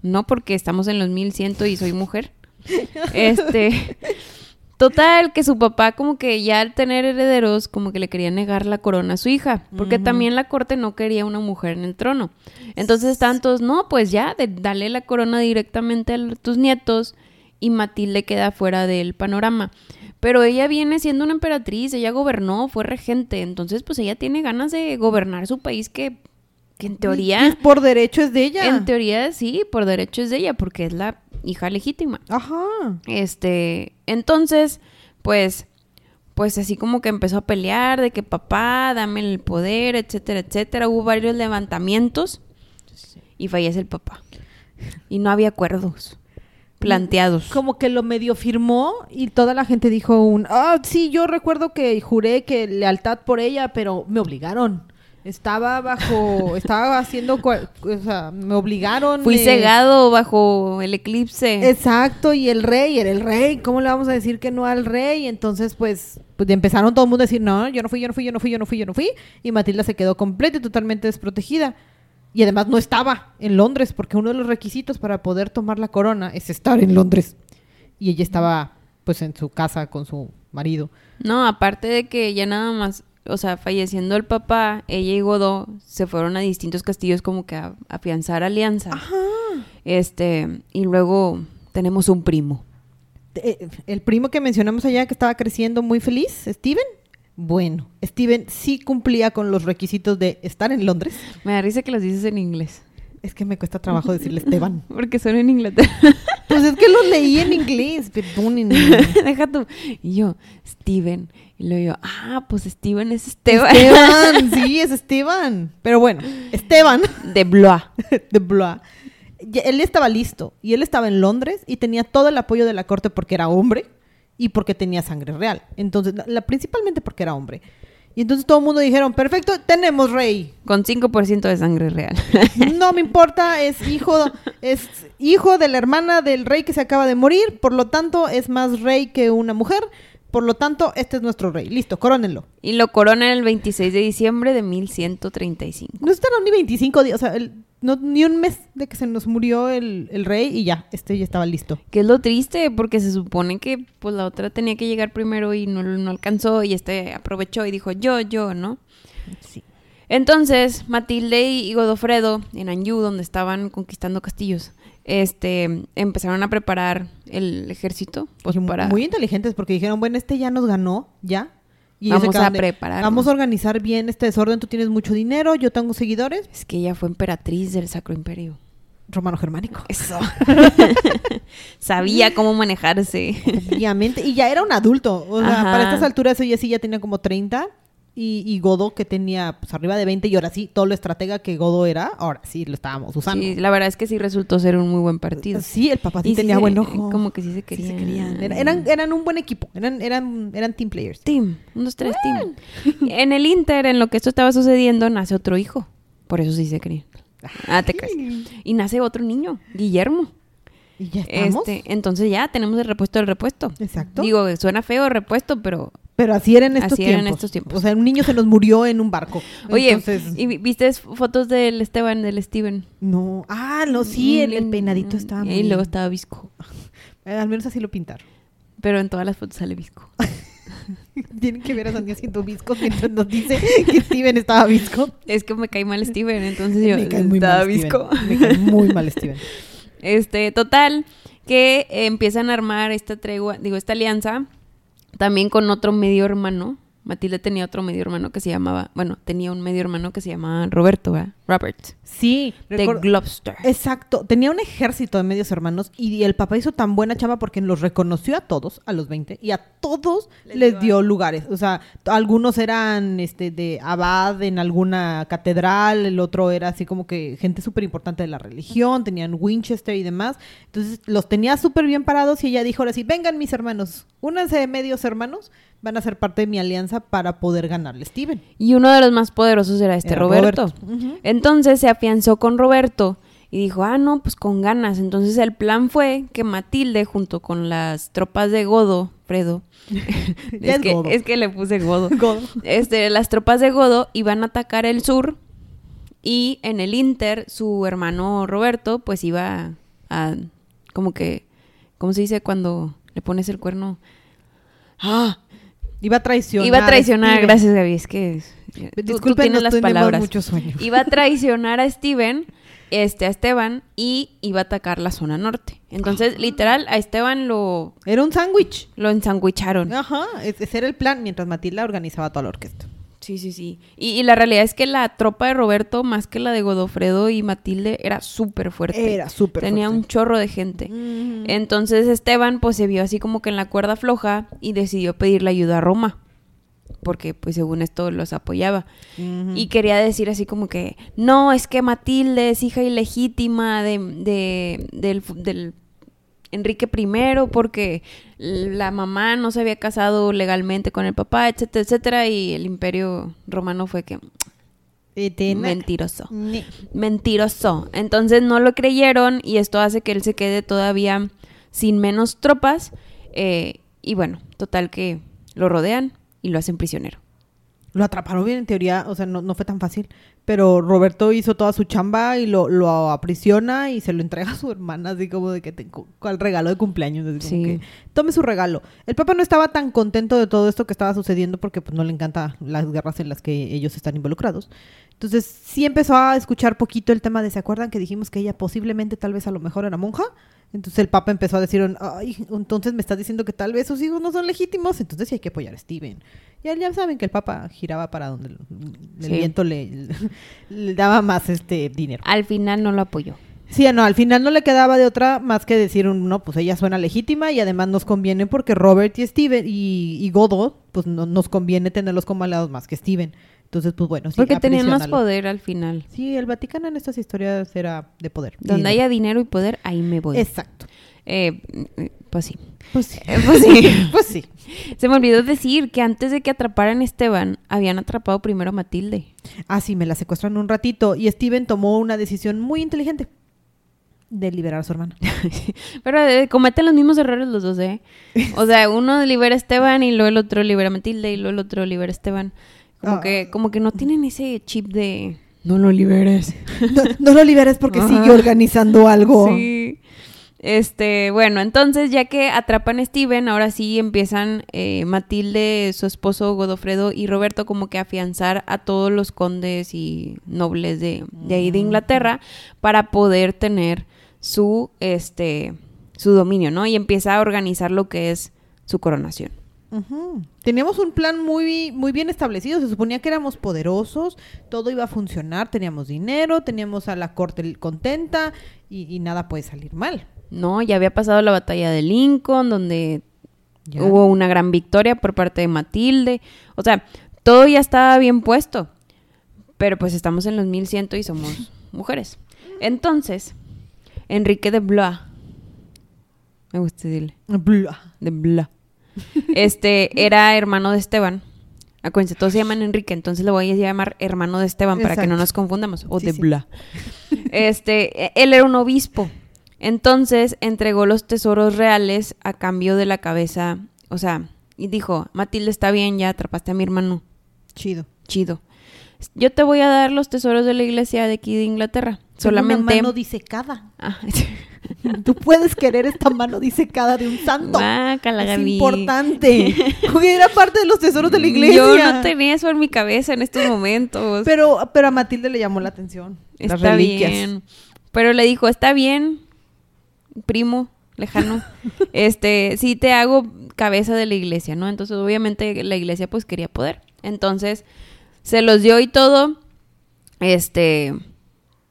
no porque estamos en los 1100 y soy mujer. Este, total que su papá como que ya al tener herederos como que le quería negar la corona a su hija, porque también la corte no quería una mujer en el trono. Entonces estaban todos, no, pues ya, de- dale la corona directamente a tus nietos y Matilde queda fuera del panorama. Pero ella viene siendo una emperatriz, ella gobernó, fue regente, entonces pues ella tiene ganas de gobernar su país que, que en teoría... Y por derecho es de ella. En teoría sí, por derecho es de ella, porque es la hija legítima. Ajá. Este, entonces, pues, pues así como que empezó a pelear de que papá, dame el poder, etcétera, etcétera. Hubo varios levantamientos y fallece el papá. Y no había acuerdos planteados. Como que lo medio firmó y toda la gente dijo un, ah, sí, yo recuerdo que juré que lealtad por ella, pero me obligaron. Estaba bajo, estaba haciendo, o sea, me obligaron. Fui eh, cegado bajo el eclipse. Exacto, y el rey, era el rey, ¿cómo le vamos a decir que no al rey? Entonces, pues, pues empezaron todo el mundo a decir, no, yo no fui, yo no fui, yo no fui, yo no fui, yo no fui. Y Matilda se quedó completa y totalmente desprotegida. Y además no estaba en Londres, porque uno de los requisitos para poder tomar la corona es estar en Londres. Y ella estaba, pues, en su casa con su marido. No, aparte de que ya nada más, o sea, falleciendo el papá, ella y Godó se fueron a distintos castillos como que a afianzar alianza. Este, y luego tenemos un primo. Eh, El primo que mencionamos allá que estaba creciendo muy feliz, Steven. Bueno, Steven sí cumplía con los requisitos de estar en Londres. Me da risa que los dices en inglés. Es que me cuesta trabajo decirle Esteban. Porque son en Inglaterra. Pues es que los leí en inglés, perdonen. Deja tú. Y yo, Steven. Y luego yo, ah, pues Steven es Esteban. Esteban, sí, es Esteban. Pero bueno, Esteban De Blois. de Blois. Él estaba listo y él estaba en Londres y tenía todo el apoyo de la corte porque era hombre y porque tenía sangre real. Entonces, la- principalmente porque era hombre. Y entonces todo el mundo dijeron, perfecto, tenemos rey. Con 5% de sangre real. No me importa, es hijo, es hijo de la hermana del rey que se acaba de morir, por lo tanto es más rey que una mujer, por lo tanto este es nuestro rey. Listo, corónenlo. y lo corona el 26 de diciembre de 1135. No estaron ni 25 días, o sea, el- no- ni un mes de que se nos murió el, el rey y ya, este ya estaba listo. Que es lo triste, porque se supone que pues la otra tenía que llegar primero y no, no alcanzó y este aprovechó y dijo yo, yo, ¿no? Sí. Entonces, Matilde y Godofredo en Anjou, donde estaban conquistando castillos, este, empezaron a preparar el ejército, pues para... Muy inteligentes porque dijeron, bueno, este ya nos ganó, ya. Y Vamos a prepararnos. Vamos a organizar bien este desorden, tú tienes mucho dinero, yo tengo seguidores. Es que ella fue emperatriz del Sacro Imperio. Romano Germánico. Eso. Sabía cómo manejarse. Obviamente. Y ya era un adulto. O sea, Ajá. para estas alturas ella sí ya tenía como 30. Y, y Godo, que tenía pues arriba de 20. Y ahora sí, todo lo estratega que Godo era, ahora sí lo estábamos usando. Sí, la verdad es que sí resultó ser un muy buen partido. Sí, el papá sí tenía se- buen ojo. Como que sí se Sí querían. se querían. Era- eran, eran un buen equipo. Eran, eran, eran team players. Team, un, dos, tres, team. En el Inter, en lo que esto estaba sucediendo, nace otro hijo. Por eso sí se querían. Ah, te crees. Y nace otro niño, Guillermo. Y ya estamos. Este, entonces ya tenemos el repuesto del repuesto. Exacto. Digo, suena feo repuesto, pero Pero así era en estos Así era en tiempos. estos tiempos. O sea, un niño se nos murió en un barco. Oye, Entonces, ¿y vi- viste fotos del Esteban, del Steven? no. Ah, no, sí, el, el peinadito estaba Y muy... luego estaba visco. Eh, al menos así lo pintaron. Pero en todas las fotos sale visco. Tienen que ver a Sandy haciendo viscos mientras nos dice que Steven estaba visco. Es que me cae mal Steven, entonces yo Me cae muy estaba mal visco. Steven. Me cae muy mal Steven. Este, total, que empiezan a armar esta tregua, digo, esta alianza, también con otro medio hermano. Matilde tenía otro medio hermano que se llamaba, bueno, tenía un medio hermano que se llamaba Roberto, ¿verdad? Robert, Sí, de Gloucester. Exacto, tenía un ejército de medios hermanos y el papá hizo tan buena chamba porque los reconoció a todos a los 20 y a todos Les les, dio dio lugares. O sea, algunos eran este de abad en alguna catedral, el otro era así como que gente súper importante de la religión, tenían Winchester y demás. Entonces los tenía súper bien parados y ella dijo ahora sí, vengan mis hermanos, únanse de medios hermanos, van a ser parte de mi alianza para poder ganarle a Steven. Y uno de los más poderosos era este Era Roberto. Entonces se afianzó con Roberto y dijo, ah, no, pues con ganas. Entonces el plan fue que Matilde, junto con las tropas de Godo, Fredo, es, que, Godo. es que le puse Godo. Godo. Este, las tropas de Godo iban a atacar el sur Y en el Inter, su hermano Roberto, pues iba a, como que, ¿cómo se dice cuando le pones el cuerno? Ah, Iba a traicionar. iba a traicionar, Steven. gracias Gaby, es que tú- tú, Disculpen, tienes no las palabras. mucho sueño. Iba a traicionar a Steven, este, a Esteban, y iba a atacar la zona norte. Entonces, literal, a Esteban lo, Era un sándwich. lo ensanguicharon. Ajá, ese ese era el plan, mientras Matilda organizaba toda la orquesta. Sí, sí, sí. Y, y la realidad es que la tropa de Roberto, más que la de Godofredo y Matilde, era súper fuerte. Era súper Tenía un fuerte. chorro de gente. Entonces Esteban pues se vio así como que en la cuerda floja y decidió pedirle ayuda a Roma. Porque pues según esto los apoyaba. Y quería decir así como que, no, es que Matilde es hija ilegítima de, de- del, del Enrique I porque la mamá no se había casado legalmente con el papá, etcétera, etcétera. Y el imperio romano fue que mentiroso mentiroso. Entonces no lo creyeron y esto hace que él se quede todavía sin menos tropas. eh, y bueno, total que lo rodean y lo hacen prisionero. Lo atraparon bien en teoría, o sea, no, no fue tan fácil. Pero Roberto hizo toda su chamba y lo, lo aprisiona y se lo entrega a su hermana, así como de que cual regalo de cumpleaños. así como Sí. que, tome su regalo. El papá no estaba tan contento de todo esto que estaba sucediendo porque pues no le encanta las guerras en las que ellos están involucrados. Entonces sí empezó a escuchar poquito el tema de, ¿se acuerdan que dijimos que ella posiblemente tal vez a lo mejor era monja? Entonces el papa empezó a decir, ay, entonces me estás diciendo que tal vez sus hijos no son legítimos, entonces sí hay que apoyar a Steven. Ya, ya saben que el papa giraba para donde el, el Sí. viento le, le daba más este dinero. Al final no lo apoyó. Sí, no, al final no le quedaba de otra más que decir, un, no, pues ella suena legítima y además nos conviene porque Robert y Steven y, y Godo, pues no, nos conviene tenerlos como aliados más que Steven. Entonces, pues bueno, sí, Porque tenían más poder al final. Sí, el Vaticano en estas historias era de poder. Donde haya dinero y poder, ahí me voy. Exacto. Eh, pues sí. Pues sí. Eh, pues sí. pues sí. Se me olvidó decir que antes de que atraparan a Esteban, habían atrapado primero a Matilde. Ah, sí, me la secuestran un ratito y Steven tomó una decisión muy inteligente de liberar a su hermana. Pero eh, cometen los mismos errores los dos, ¿eh? O sea, uno libera a Esteban y luego el otro libera a Matilde y luego el otro libera a Esteban. Como, Ah. que, como que no tienen ese chip de... No lo liberes. No, no lo liberes porque Ajá. sigue organizando algo. Sí. Este, bueno, entonces ya que atrapan a Steven, ahora sí empiezan eh, Matilde, su esposo Godofredo y Roberto como que a afianzar a todos los condes y nobles de, de ahí de Inglaterra para poder tener su, este, su dominio, ¿no? Y empieza a organizar lo que es su coronación. Teníamos un plan muy, muy bien establecido. Se suponía que éramos poderosos, todo iba a funcionar, teníamos dinero, teníamos a la corte contenta y, y nada puede salir mal. ¿No? Ya había pasado la batalla de Lincoln, donde Ya. Hubo una gran victoria por parte de Matilde. O sea, todo ya estaba bien puesto. Pero pues estamos en los 1100 y somos mujeres. Entonces, Enrique de Blois. Me gusta decirle. De Blois. Este era hermano de Esteban. Acuérdense, todos se llaman Enrique, entonces le voy a llamar hermano de Esteban para que no nos confundamos. O Sí, de sí. Blois. Este, él era un obispo. Entonces entregó los tesoros reales a cambio de la cabeza. O sea, y dijo, Matilde está bien, ya atrapaste a mi hermano. Chido. Chido. Yo te voy a dar los tesoros de la iglesia de aquí de Inglaterra. Solamente. Una mano disecada. Ah, Tú puedes querer esta mano disecada de un santo. guácala, es Gaby. importante. Era parte de los tesoros de la iglesia. Yo no tenía eso en mi cabeza en estos momentos. Pero, pero a Matilde le llamó la atención. está bien. Pero le dijo, está bien, primo lejano. este, sí te hago cabeza de la iglesia, ¿no? Entonces, obviamente, la iglesia pues quería poder. Entonces, se los dio y todo. Este,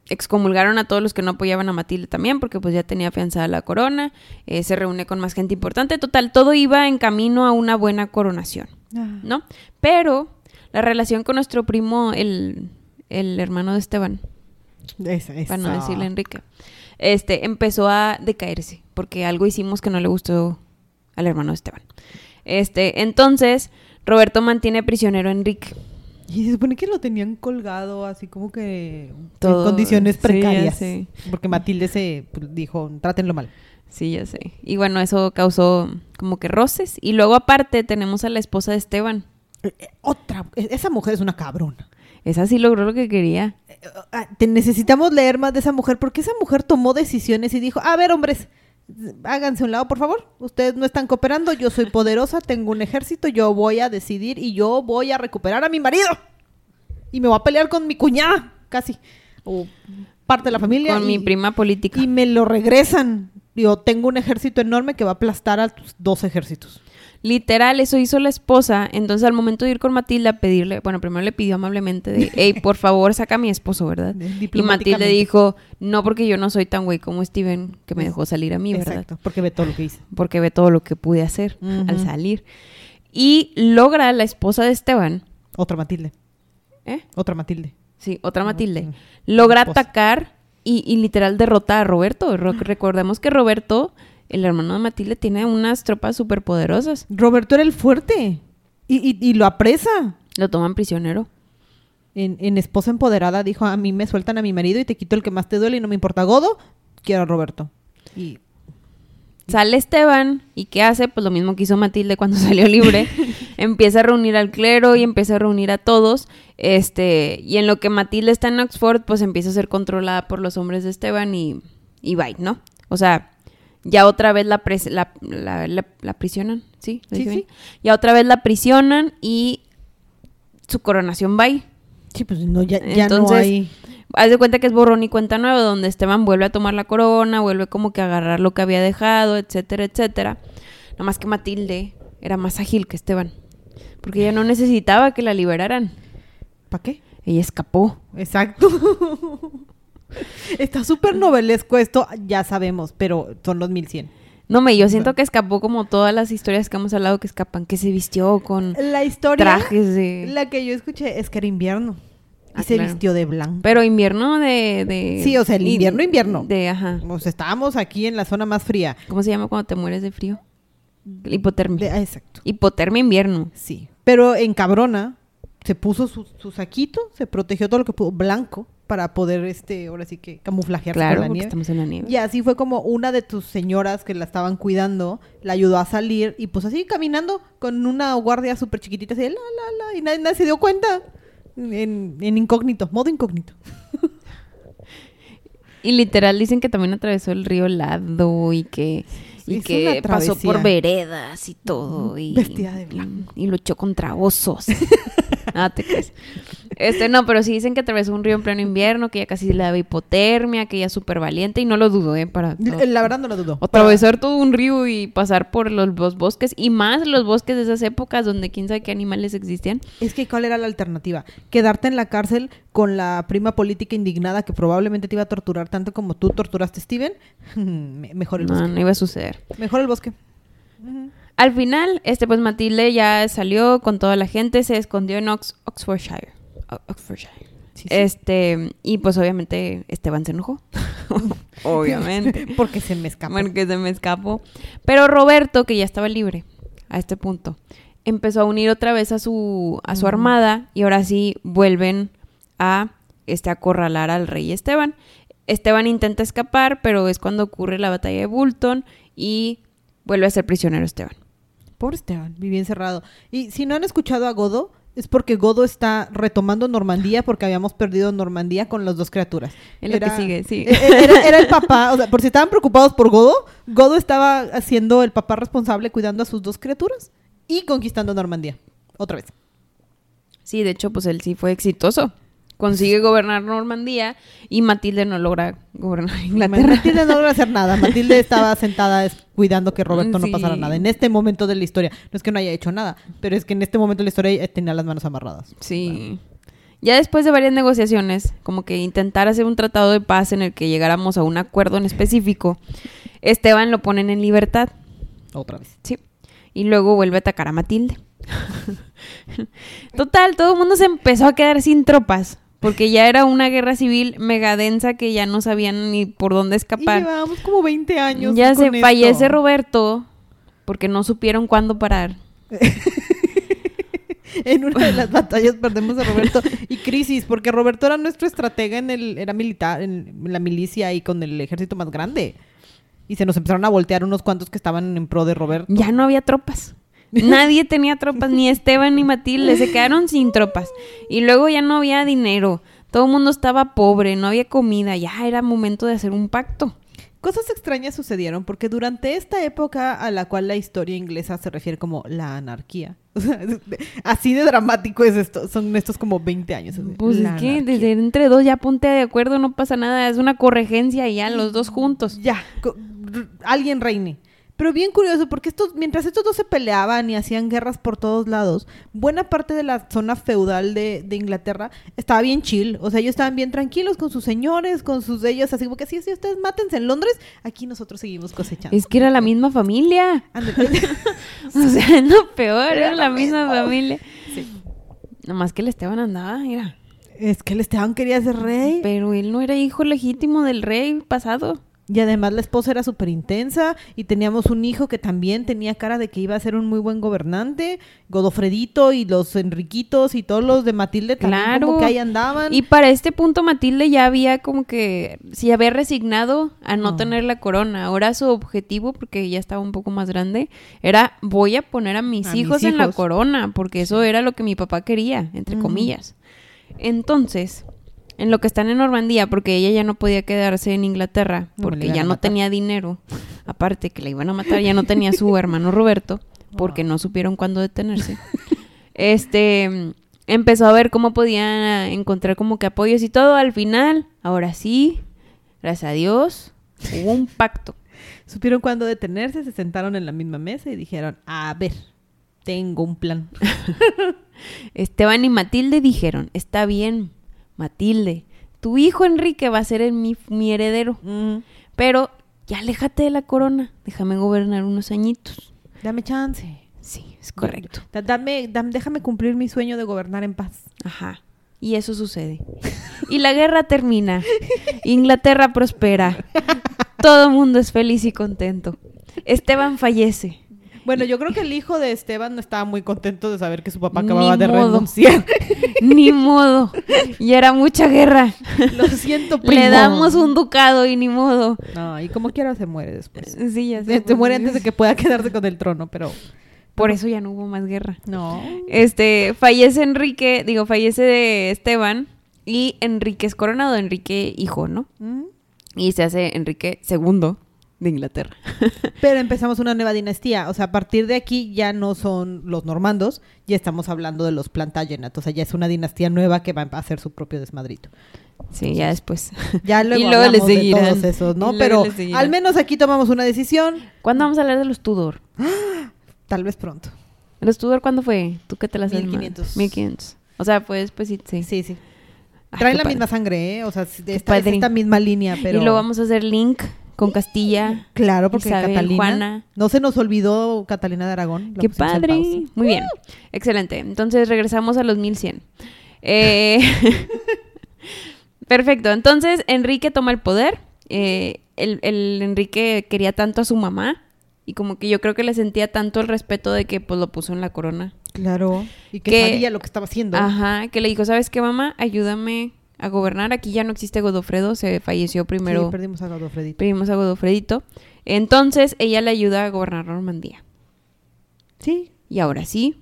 excomulgaron a todos los que no apoyaban a Matilde también, porque pues ya tenía afianzada la corona. eh, se reúne con más gente importante. Total, todo iba en camino a una buena coronación. Ah. ¿no? Pero la relación con nuestro primo, el, el hermano de Esteban, Esa, para no decirle Enrique, este, empezó a decaerse, porque algo hicimos que no le gustó al hermano de Esteban. Este, entonces, Roberto mantiene prisionero a Enrique. Y se supone que lo tenían colgado así como que Todo- en condiciones sí, precarias. sé. Porque Matilde se pues, dijo, trátenlo mal. Sí, ya sé. Y bueno, eso causó como que roces. Y luego aparte tenemos a la esposa de Esteban. Eh, eh, Otra, eh, esa mujer es una cabrona. Esa sí logró lo que quería. Eh, ah, necesitamos leer más de esa mujer porque esa mujer tomó decisiones y dijo, a ver hombres, háganse un lado por favor, ustedes no están cooperando, yo soy poderosa, tengo un ejército, yo voy a decidir y yo voy a recuperar a mi marido y me voy a pelear con mi cuñada, casi, o parte de la familia. Con mi prima política. Y me lo regresan. Digo, tengo un ejército enorme que va a aplastar a tus dos ejércitos. Literal, eso hizo la esposa. Entonces, al momento de ir con Matilde a pedirle, bueno, primero le pidió amablemente de, hey, por favor, saca a mi esposo, ¿verdad? Y Diplomáticamente. dijo, no, porque yo no soy tan güey como Steven, que me dejó salir a mí, ¿verdad? Exacto, porque ve todo lo que hice. Porque ve todo lo que pude hacer al salir. Y logra la esposa de Esteban, Otra Matilde. ¿eh? Otra Matilde. Sí, otra Matilde. Logra Esposa. atacar y, y literal derrota a Roberto. Ro- recordemos que Roberto, el hermano de Matilde, tiene unas tropas súper poderosas. Roberto era el fuerte. Y, y- y lo apresa. Lo toman prisionero. En, en Esposa Empoderada dijo, a mí me sueltan a mi marido y te quito el que más te duele y no me importa Godo, quiero a Roberto. Y Sale Esteban y ¿qué hace? Pues lo mismo que hizo Matilde cuando salió libre. empieza a reunir al clero y empieza a reunir a todos. Este, y en lo que Matilde está en Oxford, pues empieza a ser controlada por los hombres de Esteban y, y bye, ¿no? O sea, ya otra vez la, pres- la, la, la- la prisionan, ¿sí? ¿Lo Sí, dije sí. bien? Ya otra vez la prisionan y su coronación bye. sí, pues no, ya, ya no Entonces, hay... Haz de cuenta que es borrón y cuenta nueva, donde Esteban vuelve a tomar la corona, vuelve como que a agarrar lo que había dejado, etcétera, etcétera. Nada más que Matilde era más ágil que Esteban, porque ella no necesitaba que la liberaran. ¿Para qué? Ella escapó. Exacto. Está súper novelesco esto, ya sabemos, pero son los 1100. No, me, yo siento que escapó como todas las historias que hemos hablado que escapan, que se vistió con La historia, trajes de... la que yo escuché es que era invierno. Y Ah, se claro. vistió de blanco. Pero invierno de, de... Sí, o sea, el invierno, invierno. De, ajá. O sea, estábamos aquí en la zona más fría. ¿Cómo se llama cuando te mueres de frío? Hipotermia. De- ah, exacto. Hipotermia invierno. Sí. Pero en Cabrona se puso su, su saquito, se protegió todo lo que pudo, blanco, para poder, este, ahora sí que camuflajearse Claro, la nieve. estamos en la nieve. Y así fue como una de tus señoras que la estaban cuidando, la ayudó a salir y pues así caminando con una guardia súper chiquitita, así, la, la, la, y nadie, nadie se dio cuenta. En, en incógnito, modo incógnito. Y literal dicen que también atravesó el río Lado y que, y Es que pasó por veredas y todo. Y, Vestida de blanco. Y, y luchó contra osos. ah, te crees. Este, no, pero sí dicen que atravesó un río en pleno invierno, que ella casi le daba hipotermia, que ella es súper valiente y no lo dudo, ¿eh? Para La la verdad no lo dudo. atravesar todo un río y pasar por los, los bosques y más los bosques de esas épocas donde quién sabe qué animales existían. Es que ¿cuál era la alternativa? Quedarte en la cárcel con la prima política indignada que probablemente te iba a torturar tanto como tú torturaste a Steven. Me- Mejor el No, bosque. no iba a suceder. Mejor el bosque. Al final, este pues Matilde ya salió con toda la gente, se escondió en Ox- Oxfordshire. O- Oxfordshire. Sí, sí. Este, y pues obviamente Esteban se enojó. obviamente. Porque se me escapó. Porque se me escapó. Pero Roberto, que ya estaba libre a este punto, empezó a unir otra vez a su, a su armada y ahora sí vuelven a este, acorralar al rey Esteban. Esteban intenta escapar, pero es cuando ocurre la batalla de Bulton y vuelve a ser prisionero Esteban. Pobre Esteban, viví encerrado. Y si no han escuchado a Godo, es porque Godo está retomando Normandía porque habíamos perdido Normandía con las dos criaturas. Es lo que sigue, sí. e- e- Era, era el papá, o sea, por si estaban preocupados por Godo, Godo estaba haciendo el papá responsable cuidando a sus dos criaturas y conquistando Normandía. Otra vez. Sí, de hecho, pues él sí fue exitoso. Consigue gobernar Normandía y Matilde no logra gobernar Inglaterra. Matilde no logra hacer nada. Matilde estaba sentada cuidando que Roberto no pasara nada. En este momento de la historia. No es que no haya hecho nada, pero es que en este momento de la historia tenía las manos amarradas. Sí. Ya después de varias negociaciones, como que intentar hacer un tratado de paz en el que llegáramos a un acuerdo en específico, Esteban lo ponen en libertad. Otra vez. Sí. Y luego vuelve a atacar a Matilde. Total, todo el mundo se empezó a quedar sin tropas. Porque ya era una guerra civil mega densa que ya no sabían ni por dónde Y escapar. llevábamos como 20 años. Ya se con fallece esto. Roberto porque no supieron cuándo parar. En una de las batallas perdemos a Roberto y crisis, porque Roberto era nuestro estratega en el, era militar, en la milicia y con el ejército más grande. Y se nos empezaron a voltear unos cuantos que estaban en pro de Roberto. Ya no había tropas. Nadie tenía tropas, ni Esteban ni Matilde, se quedaron sin tropas. Y luego ya no había dinero. Todo el mundo estaba pobre, no había comida, ya era momento de hacer un pacto. Cosas extrañas sucedieron porque durante esta época a la cual la historia inglesa se refiere como la anarquía. O sea, así de dramático es esto. Son estos como 20 años. así, Pues la es que anarquía. desde entre dos ya ponte de acuerdo, no pasa nada, es una corregencia y ya los dos juntos. Ya, alguien reine. Pero bien curioso, porque estos, mientras estos dos se peleaban y hacían guerras por todos lados, buena parte de la zona feudal de, de Inglaterra estaba bien chill. O sea, ellos estaban bien tranquilos con sus señores, con sus ellos, así como que sí, sí, ustedes mátense en Londres, aquí nosotros seguimos cosechando. Es que era la misma familia. O sea, no peor, Era era la misma mismo. familia. Sí. Nomás que el Esteban andaba, mira. Es que el Esteban quería ser rey. Pero él no era hijo legítimo del rey pasado. Y además la esposa era súper intensa y teníamos un hijo que también tenía cara de que iba a ser un muy buen gobernante, Godofredito y los Enriquitos y todos los de Matilde también Claro. como que ahí andaban. Y para este punto Matilde ya había como que, sí había resignado a no No. tener la corona. Ahora su objetivo, porque ya estaba un poco más grande, era voy a poner a mis A mis hijos en la corona, porque eso era lo que mi papá quería, entre comillas. Entonces, en lo que están en Normandía, porque ella ya no podía quedarse en Inglaterra, porque ya no tenía dinero, aparte que la iban a matar, ya no tenía su hermano Roberto, porque no supieron cuándo detenerse. Este empezó a ver cómo podían encontrar como que apoyos y todo. Al final, ahora sí, gracias a Dios, hubo un pacto. Supieron cuándo detenerse, se sentaron en la misma mesa y dijeron, a ver, tengo un plan. Esteban y Matilde dijeron, está bien, Matilde, tu hijo Enrique va a ser mi, mi heredero, Mm, pero ya aléjate de la corona, déjame gobernar unos añitos. dame chance. Sí, es correcto. Da- dame, dam- déjame cumplir mi sueño de gobernar en paz. Ajá. Y eso sucede. Y la guerra termina. Inglaterra prospera. Todo el mundo es feliz y contento. Esteban fallece. Bueno, yo creo que el hijo de Esteban no estaba muy contento de saber que su papá Ni acababa de modo. renunciar. Ni modo. Y era mucha guerra. Lo siento, primo. Le damos un ducado y ni modo. No, y como quiera se muere después. Sí, ya Se, sé. se muere antes de que pueda quedarse con el trono, pero... Por eso ya no hubo más guerra. No. Este, fallece Enrique, digo, fallece de Esteban y Enrique es coronado, Enrique hijo, ¿no? Mm. Y se hace Enrique segundo de Inglaterra. Pero empezamos una nueva dinastía. O sea, a partir de aquí ya no son los normandos, ya estamos hablando de los Plantagenet. O sea, ya es una dinastía nueva que va a hacer su propio desmadrito. Sí, ya después. Ya luego, Y luego le hablamos de seguirán. todos esos, ¿no? Pero seguirán. al menos aquí tomamos una decisión, ¿Cuándo vamos a hablar de los Tudor? tal vez pronto. ¿Los Tudor cuándo fue? ¿Tú qué te las 1500. 1500. O sea, pues después sí. sí. Sí, Traen la padre. misma sangre, ¿eh? O sea, esta, es esta misma línea, pero... Y lo vamos a hacer link con Castilla. Claro, porque Isabel, Catalina... Juana. No se nos olvidó Catalina de Aragón. ¡Qué padre! Muy bien. Excelente. Entonces regresamos a los 1100. Eh, Perfecto. Entonces Enrique toma el poder. Eh, el, el Enrique quería tanto a su mamá. Y como que yo creo que le sentía tanto el respeto de que pues lo puso en la corona. Claro. Y que, Que- sabía lo que estaba haciendo. Ajá, que le dijo, ¿sabes qué, mamá? Ayúdame a gobernar. Aquí ya no existe Godofredo, se falleció primero. Sí, perdimos a Godofredito. Pedimos a Godofredito. Entonces ella le ayuda a gobernar Normandía. Sí. Y ahora sí,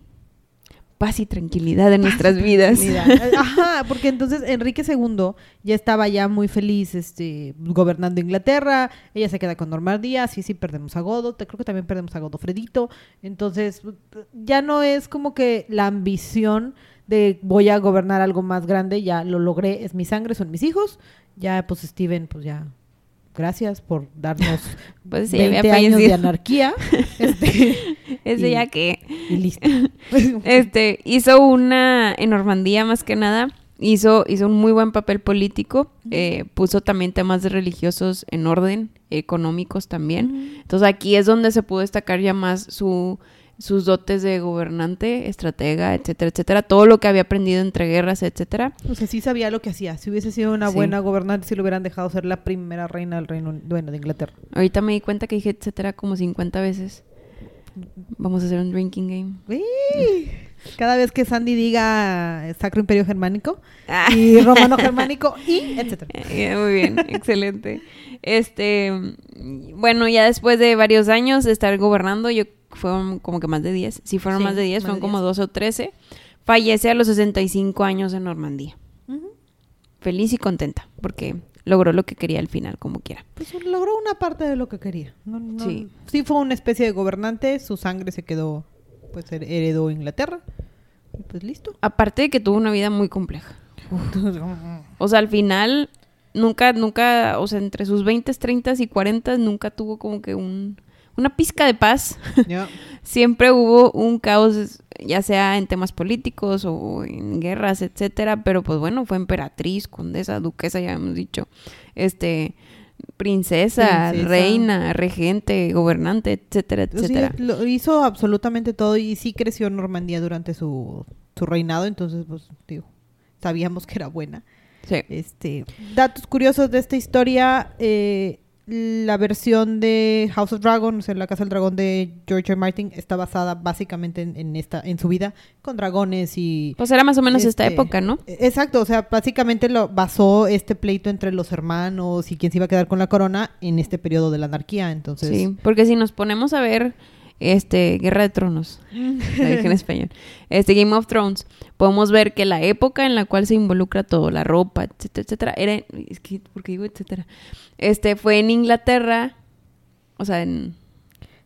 paz y tranquilidad en nuestras vidas. Ajá, porque entonces Enrique II ya estaba ya muy feliz este, gobernando Inglaterra, ella se queda con Normandía, sí, sí, perdemos a Godo, creo que también perdemos a Godofredito, entonces ya no es como que la ambición de voy a gobernar algo más grande, ya lo logré, es mi sangre, son mis hijos, ya pues Steven, pues ya, gracias por darnos Pues sí, había 20 años de anarquía, este, Ese y- ya que y listo. este hizo una en Normandía más que nada hizo hizo un muy buen papel político eh, puso también temas religiosos en orden económicos también. Entonces aquí es donde se pudo destacar ya más su sus dotes de gobernante, estratega, etcétera, etcétera, todo lo que había aprendido entre guerras, etcétera. O sea, sí sabía lo que hacía. Si hubiese sido una Sí. buena gobernante, si lo hubieran dejado ser la primera reina del Reino bueno, de Inglaterra. Ahorita me di cuenta que dije etcétera como 50 veces. Vamos a hacer un drinking game. Cada vez que Sandy diga Sacro Imperio Germánico Ah. y Romano Germánico y etcétera. Eh, Muy bien, excelente. Este, bueno, ya después de varios años de estar gobernando, yo fueron como que más de 10. Si fueron Sí, más de 10, más fueron como 10. 12 o 13. Fallece a los 65 años en Normandía. Feliz y contenta porque logró lo que quería al final, como quiera. Pues logró una parte de lo que quería. No- no- Sí. sí fue una especie de gobernante, su sangre se quedó, pues her- heredó Inglaterra. Y pues listo. Aparte de que tuvo una vida muy compleja. O sea, al final, nunca, nunca, o sea, entre sus 20, 30 y 40 nunca tuvo como que un, una pizca de paz. Siempre hubo un caos, ya sea en temas políticos o en guerras, etcétera. Pero pues bueno, fue emperatriz, condesa, duquesa, ya hemos dicho. Este, princesa, Princesa. reina, regente, gobernante, etcétera, Sí, etcétera. lo hizo absolutamente todo y sí creció en Normandía durante su, su reinado, entonces pues digo, sabíamos que era buena. Sí. Este, datos curiosos de esta historia, eh, la versión de House of Dragon, o sea, la Casa del Dragón de George R. Martin, está basada básicamente en, en esta, en su vida, con dragones y... Pues era más o menos esta Este, época, ¿no? Exacto, o sea, básicamente lo basó este pleito entre los hermanos y quién se iba a quedar con la corona en este periodo de la anarquía, entonces... Sí, porque si nos ponemos a ver este Guerra de Tronos, la dije en español, este Game of Thrones, podemos ver que la época en la cual se involucra todo, la ropa, etcétera, etcétera, era, es que, ¿por qué digo etcétera? Este, fue en Inglaterra, o sea, en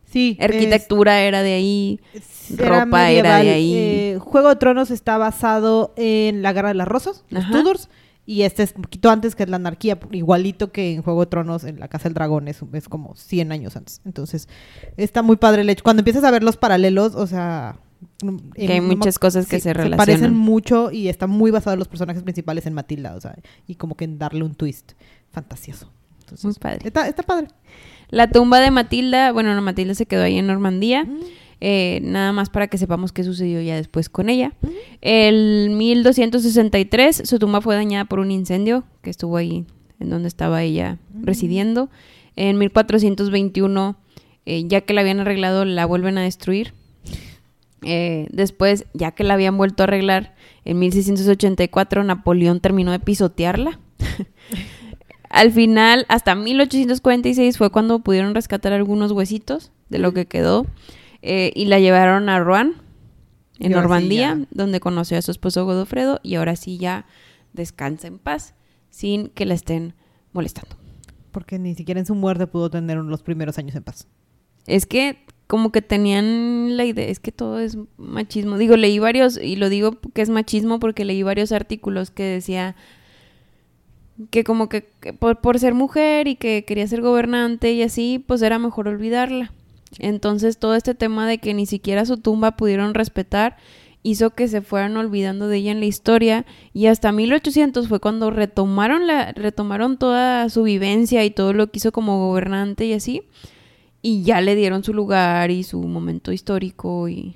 Sí, arquitectura era de ahí, era ropa era de ahí. Eh, Juego de Tronos está basado en la Guerra de las Rosas, los. Tudors, y este es un poquito antes que es la anarquía, igualito que en Juego de Tronos, en la Casa del Dragón, es, es como 100 años antes. Entonces, está muy padre el hecho. Cuando empiezas a ver los paralelos, o sea... Que hay muchas cosas que se relacionan. parecen mucho y está muy basado en los personajes principales en Matilda, o sea, y como que en darle un twist fantasioso. Entonces, Muy padre. Está, está padre. La tumba de Matilda, bueno, no, Matilda se quedó ahí en Normandía. Eh, nada más para que sepamos qué sucedió ya después con ella. El 1263 su tumba fue dañada por un incendio que estuvo ahí en donde estaba ella residiendo. En 1421, eh, ya que la habían arreglado, la vuelven a destruir. Eh, después, ya que la habían vuelto a arreglar, en 1684 Napoleón terminó de pisotearla. Al final, hasta 1846 fue cuando pudieron rescatar algunos huesitos de lo que quedó eh, y la llevaron a Rouen, en sí Normandía, donde conoció a su esposo Godofredo y ahora sí ya descansa en paz sin que la estén molestando. Porque ni siquiera en su muerte pudo tener los primeros años en paz. Es que como que tenían la idea, es que todo es machismo. Digo, leí varios, y lo digo que es machismo porque leí varios artículos que decía que como que, que por, por ser mujer y que quería ser gobernante y así, pues era mejor olvidarla. Entonces todo este tema de que ni siquiera su tumba pudieron respetar hizo que se fueran olvidando de ella en la historia. Y hasta 1800 fue cuando retomaron la retomaron toda su vivencia y todo lo que hizo como gobernante y así. Y ya le dieron su lugar y su momento histórico y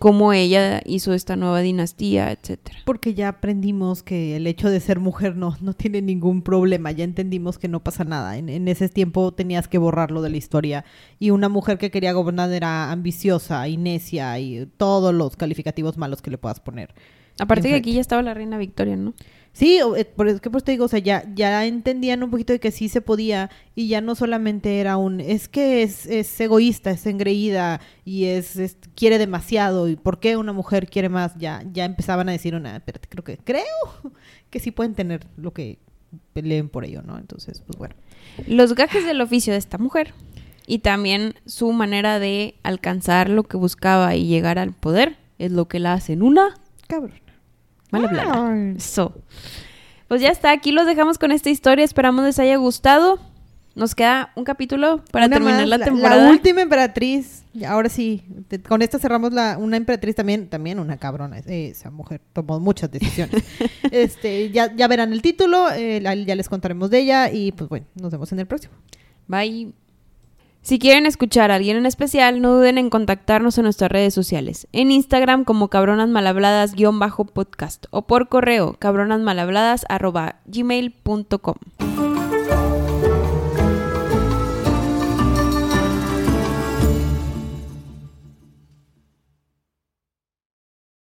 cómo ella hizo esta nueva dinastía, etcétera. Porque ya aprendimos que el hecho de ser mujer no, no tiene ningún problema, ya entendimos que no pasa nada. En, en ese tiempo tenías que borrarlo de la historia. Y una mujer que quería gobernar era ambiciosa y necia y todos los calificativos malos que le puedas poner. Aparte que aquí ya estaba la reina Victoria, ¿no? Sí, eh, por eso que pues te digo, o sea, ya, ya entendían un poquito de que sí se podía y ya no solamente era un, es que es, es egoísta, es engreída y es, es- quiere demasiado y por qué una mujer quiere más, ya, ya empezaban a decir una, espérate, creo que, creo que sí pueden tener lo que peleen por ello, ¿no? Entonces, pues bueno. Los gajes del oficio de esta mujer y también su manera de alcanzar lo que buscaba y llegar al poder es lo que la hacen una Cabrón. Ay. Eso. Pues ya está, aquí los dejamos con esta historia, esperamos les haya gustado. Nos queda un capítulo para Una terminar más, la La, temporada. última emperatriz, ahora sí, te- con esta cerramos la, una emperatriz también, también una cabrona, eh, esa mujer tomó muchas decisiones. este, ya, ya verán el título, eh, la- ya les contaremos de ella y pues bueno, nos vemos en el próximo. Bye. Si quieren escuchar a alguien en especial, no duden en contactarnos en nuestras redes sociales. En Instagram como cabronasmalhabladas-podcast o por correo cabronasmalhabladas arroba gmail.com.